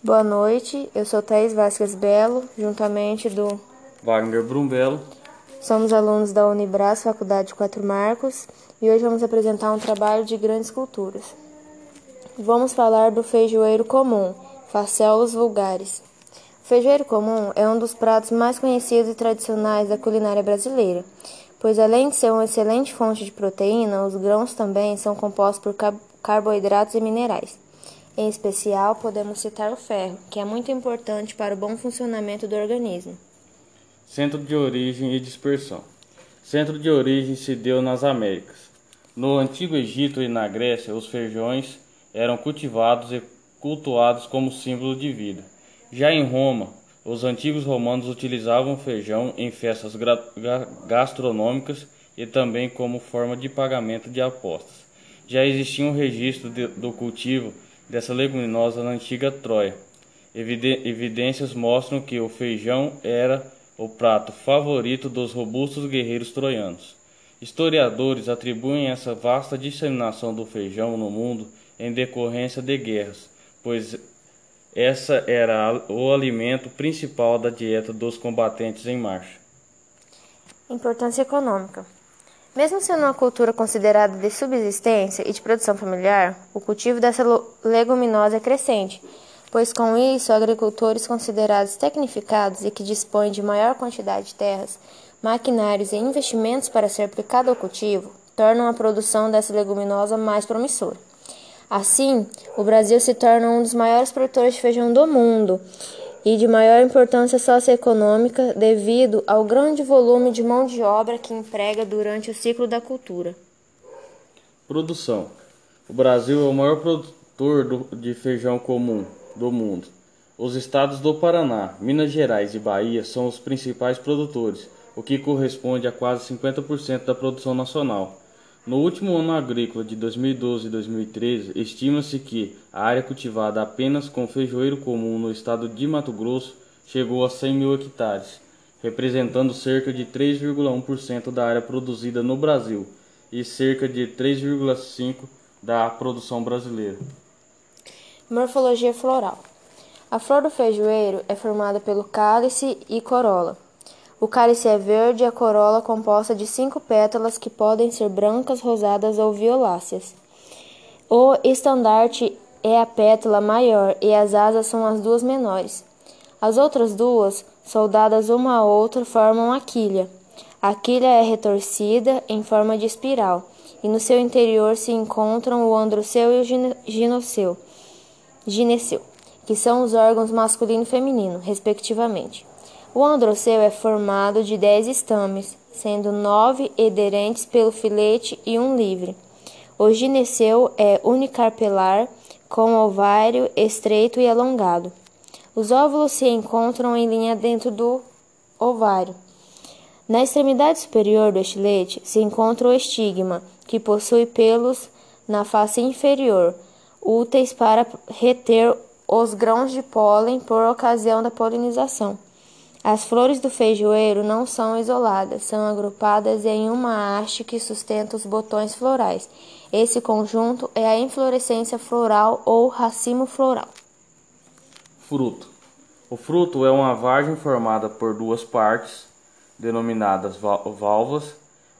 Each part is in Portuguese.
Boa noite, eu sou Thaís Vasquez Belo, juntamente do Wagner Brumbelo. Somos alunos da Unibras, Faculdade Quatro Marcos, e hoje vamos apresentar um trabalho de grandes culturas. Vamos falar do feijoeiro comum, facelos vulgares. O feijoeiro comum é um dos pratos mais conhecidos e tradicionais da culinária brasileira, pois além de ser uma excelente fonte de proteína, os grãos também são compostos por carboidratos e minerais. Em especial, podemos citar o ferro, que é muito importante para o bom funcionamento do organismo. Centro de origem e dispersão. Centro de origem se deu nas Américas. No Antigo Egito e na Grécia, os feijões eram cultivados e cultuados como símbolo de vida. Já em Roma, os antigos romanos utilizavam feijão em festas gastronômicas e também como forma de pagamento de apostas. Já existia um registro de, do cultivo dessa leguminosa na antiga Troia. Evidências mostram que o feijão era o prato favorito dos robustos guerreiros troianos. Historiadores atribuem essa vasta disseminação do feijão no mundo em decorrência de guerras, pois essa era o alimento principal da dieta dos combatentes em marcha. Importância econômica. Mesmo sendo uma cultura considerada de subsistência e de produção familiar, o cultivo dessa leguminosa é crescente, pois com isso agricultores considerados tecnificados e que dispõem de maior quantidade de terras, maquinários e investimentos para ser aplicado ao cultivo tornam a produção dessa leguminosa mais promissora. Assim, o Brasil se torna um dos maiores produtores de feijão do mundo e de maior importância socioeconômica devido ao grande volume de mão de obra que emprega durante o ciclo da cultura. Produção: O Brasil é o maior produtor de feijão comum do mundo. Os estados do Paraná, Minas Gerais e Bahia são os principais produtores, o que corresponde a quase 50% da produção nacional. No último ano agrícola de 2012 e 2013, estima-se que a área cultivada apenas com feijoeiro comum no estado de Mato Grosso chegou a 100 mil hectares, representando cerca de 3,1% da área produzida no Brasil e cerca de 3,5% da produção brasileira. Morfologia floral. A flor do feijoeiro é formada pelo cálice e corola. O cálice é verde e a corola composta de cinco pétalas que podem ser brancas, rosadas ou violáceas. O estandarte é a pétala maior e as asas são as duas menores. As outras duas, soldadas uma a outra, formam a quilha. A quilha é retorcida em forma de espiral e no seu interior se encontram o androceu e o gineceu, que são os órgãos masculino e feminino, respectivamente. O androceu é formado de dez estames, sendo nove aderentes pelo filete e um livre. O gineceu é unicarpelar, com ovário estreito e alongado. Os óvulos se encontram em linha dentro do ovário. Na extremidade superior do estilete se encontra o estigma, que possui pelos na face inferior, úteis para reter os grãos de pólen por ocasião da polinização. As flores do feijoeiro não são isoladas, são agrupadas em uma haste que sustenta os botões florais. Esse conjunto é a inflorescência floral ou racimo floral. Fruto: O fruto é uma vagem formada por duas partes, denominadas valvas,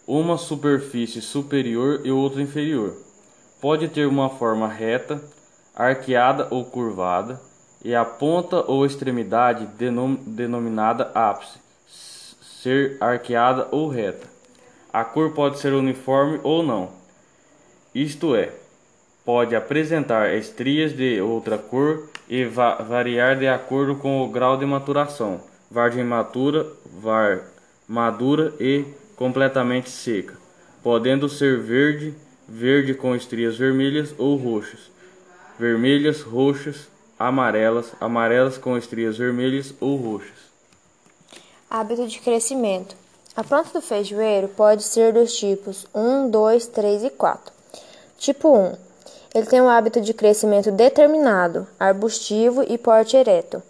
uma superfície superior e outra inferior. Pode ter uma forma reta, arqueada ou curvada e a ponta ou extremidade denom denominada ápice, ser arqueada ou reta. A cor pode ser uniforme ou não, isto é, pode apresentar estrias de outra cor e va variar de acordo com o grau de maturação, vargem matura, var madura e completamente seca, podendo ser verde, verde com estrias vermelhas ou roxas, vermelhas, roxas, amarelas, amarelas com estrias vermelhas ou roxas. Hábito de crescimento. A planta do feijoeiro pode ser dos tipos 1, 2, 3 e 4. Tipo 1. Ele tem um hábito de crescimento determinado, arbustivo e porte ereto.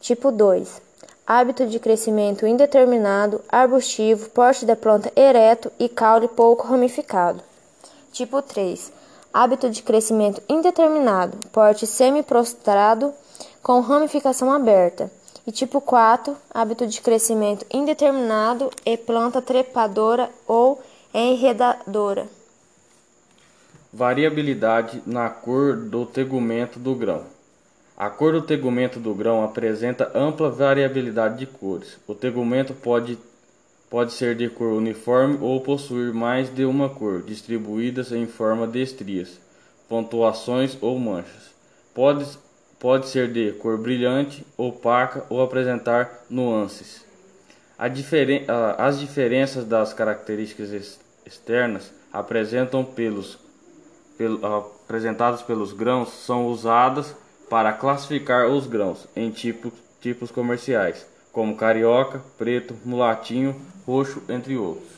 Tipo 2. Hábito de crescimento indeterminado, arbustivo, porte da planta ereto e caule pouco ramificado. Tipo 3 hábito de crescimento indeterminado, porte semi-prostrado, com ramificação aberta. E tipo 4, hábito de crescimento indeterminado e planta trepadora ou enredadora. Variabilidade na cor do tegumento do grão. A cor do tegumento do grão apresenta ampla variabilidade de cores. O tegumento pode, pode ser de cor uniforme ou possuir mais de uma cor, distribuídas em forma de estrias, pontuações ou manchas. Pode, pode ser de cor brilhante, opaca ou apresentar nuances. Diferen as diferenças das características externas apresentam pelos, pelo, apresentadas pelos grãos são usadas para classificar os grãos em tipo, tipos comerciais, como carioca, preto, mulatinho, roxo, entre outros.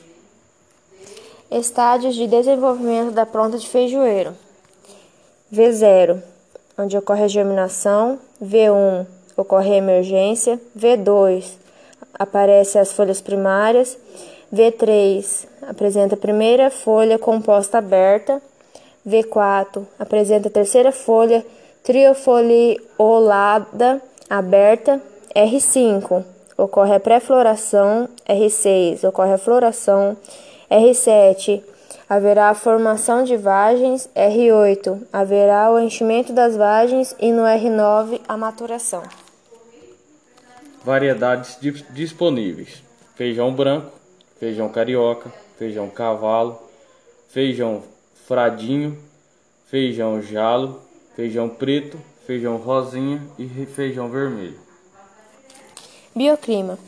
Estádios de desenvolvimento da planta de feijoeiro. V0, onde ocorre a germinação. V1, ocorre a emergência. V2, aparece as folhas primárias. V3, apresenta a primeira folha composta aberta. V4, apresenta a terceira folha triofoliolada aberta, R5, ocorre a pré-floração, R6, ocorre a floração, R7, haverá a formação de vagens, R8, haverá o enchimento das vagens e no R9 a maturação. Variedades disponíveis: feijão branco, feijão carioca, feijão cavalo, feijão fradinho, feijão jalo, feijão preto, feijão rosinha e feijão vermelho. Bioclima.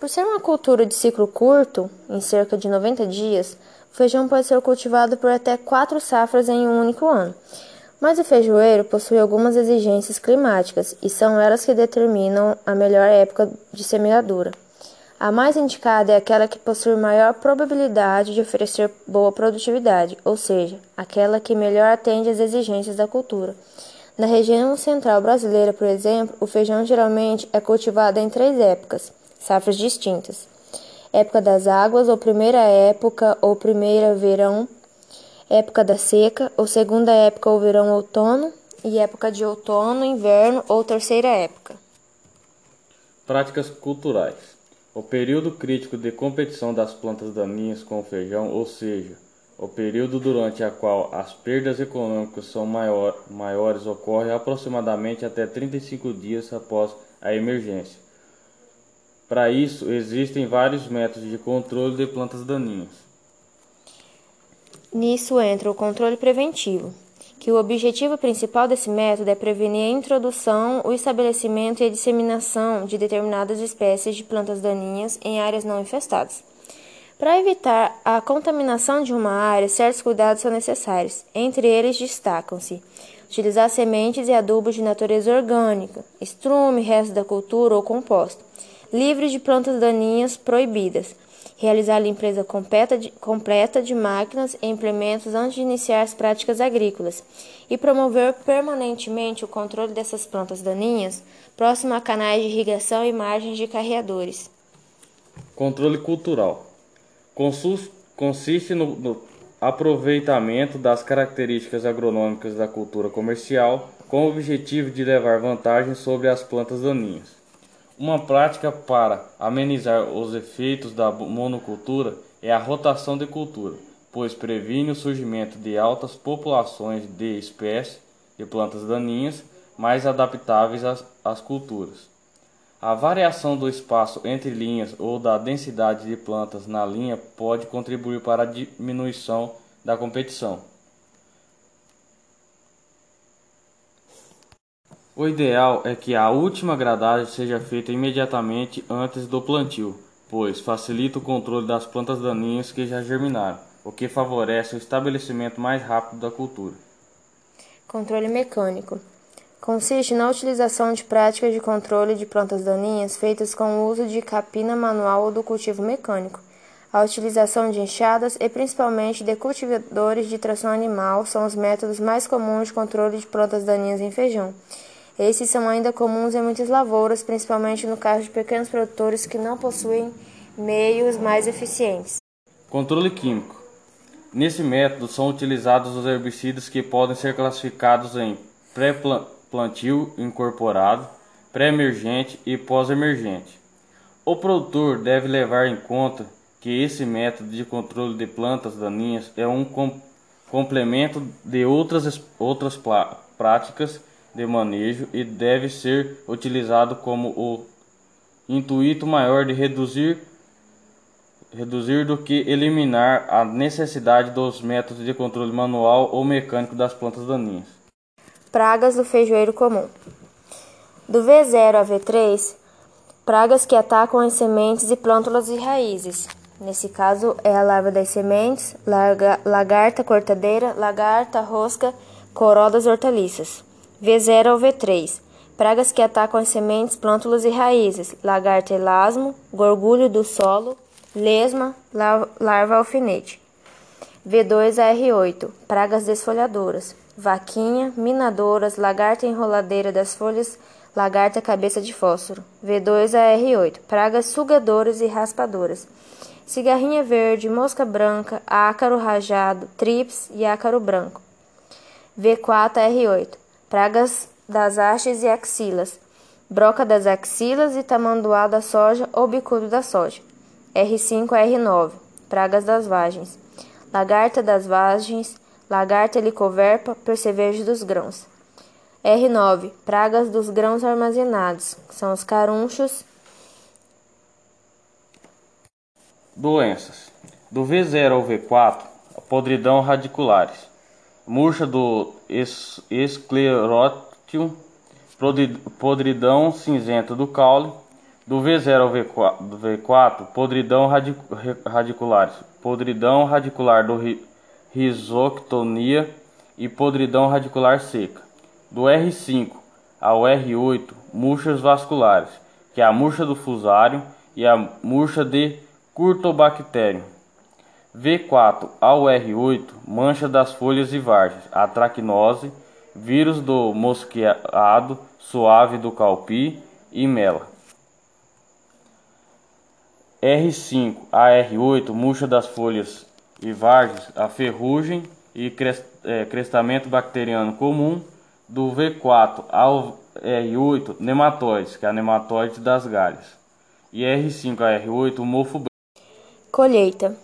Por ser uma cultura de ciclo curto, em cerca de 90 dias, o feijão pode ser cultivado por até quatro safras em um único ano. Mas o feijoeiro possui algumas exigências climáticas e são elas que determinam a melhor época de semeadura. A mais indicada é aquela que possui maior probabilidade de oferecer boa produtividade, ou seja, aquela que melhor atende às exigências da cultura. Na região central brasileira, por exemplo, o feijão geralmente é cultivado em três épocas, safras distintas: época das águas, ou primeira época, ou primeira verão, época da seca, ou segunda época, ou verão-outono, e época de outono, inverno, ou terceira época. Práticas culturais. O período crítico de competição das plantas daninhas com o feijão, ou seja, o período durante a qual as perdas econômicas são maior, maiores, ocorre aproximadamente até 35 dias após a emergência. Para isso, existem vários métodos de controle de plantas daninhas. Nisso entra o controle preventivo, que o objetivo principal desse método é prevenir a introdução, o estabelecimento e a disseminação de determinadas espécies de plantas daninhas em áreas não infestadas. Para evitar a contaminação de uma área, certos cuidados são necessários. Entre eles destacam-se utilizar sementes e adubos de natureza orgânica, estrume, resto da cultura ou composto, livres de plantas daninhas proibidas, realizar a limpeza completa de, completa de máquinas e implementos antes de iniciar as práticas agrícolas e promover permanentemente o controle dessas plantas daninhas próximo a canais de irrigação e margens de carreadores. Controle cultural consiste no, no aproveitamento das características agronômicas da cultura comercial com o objetivo de levar vantagem sobre as plantas daninhas. Uma prática para amenizar os efeitos da monocultura é a rotação de cultura, pois previne o surgimento de altas populações de espécies de plantas daninhas mais adaptáveis às, às culturas. A variação do espaço entre linhas ou da densidade de plantas na linha pode contribuir para a diminuição da competição. O ideal é que a última gradagem seja feita imediatamente antes do plantio, pois facilita o controle das plantas daninhas que já germinaram, o que favorece o estabelecimento mais rápido da cultura. Controle mecânico consiste na utilização de práticas de controle de plantas daninhas feitas com o uso de capina manual ou do cultivo mecânico. A utilização de enxadas e principalmente de cultivadores de tração animal são os métodos mais comuns de controle de plantas daninhas em feijão. Esses são ainda comuns em muitas lavouras, principalmente no caso de pequenos produtores que não possuem meios mais eficientes. Controle químico. Nesse método são utilizados os herbicidas que podem ser classificados em plantio incorporado, pré-emergente e pós-emergente. O produtor deve levar em conta que esse método de controle de plantas daninhas é um com complemento de outras, outras práticas de manejo e deve ser utilizado como o intuito maior de reduzir reduzir do que eliminar a necessidade dos métodos de controle manual ou mecânico das plantas daninhas. Pragas do feijoeiro comum. Do V0 a V3, pragas que atacam as sementes e plântulas e raízes. Nesse caso é a larva das sementes, larga, lagarta cortadeira, lagarta rosca, corodas hortaliças. V0 ao V3. Pragas que atacam as sementes, plântulas e raízes. Lagarta elasmo, gorgulho do solo, lesma, larva alfinete. V2 a R8. Pragas desfolhadoras. Vaquinha, minadoras, lagarta enroladeira das folhas, lagarta cabeça de fósforo. V2 a R8. Pragas sugadoras e raspadoras. Cigarrinha verde, mosca branca, ácaro rajado, trips e ácaro branco. V4 a R8. Pragas das hastes e axilas. Broca das axilas e tamanduá da soja ou bicudo da soja. R5 a R9, pragas das vagens. Lagarta das vagens, lagarta helicoverpa, percevejo dos grãos. R9, pragas dos grãos armazenados, são os carunchos. Doenças. Do V0 ao V4, podridão radiculares. Murcha do esclerótio, podridão cinzenta do caule, do V0 ao V4, podridão radiculares, podridão radicular do risoctonia e podridão radicular seca. Do R5 ao R8, murchas vasculares, que é a murcha do fusário e a murcha de curtobactério. V4 ao R8, mancha das folhas e vargens, atracnose, vírus do mosqueado suave do calpi e mela. R5 a R8, murcha das folhas e vargens, a ferrugem e é, crestamento bacteriano comum. Do V4 ao R8, nematóides, que é a nematóide das galhas. E R5 a R8, o mofo Colheita.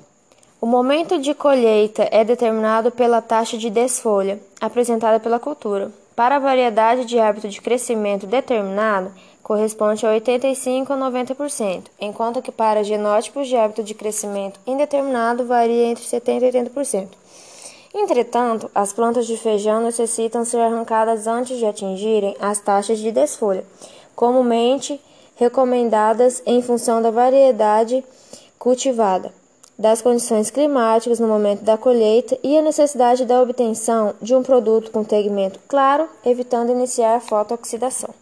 O momento de colheita é determinado pela taxa de desfolha apresentada pela cultura. Para a variedade de hábito de crescimento determinado, corresponde a 85 a 90%, enquanto que para genótipos de hábito de crescimento indeterminado varia entre 70 e 80%. Entretanto, as plantas de feijão necessitam ser arrancadas antes de atingirem as taxas de desfolha, comumente recomendadas em função da variedade cultivada, das condições climáticas no momento da colheita e a necessidade da obtenção de um produto com tegmento claro, evitando iniciar a fotooxidação.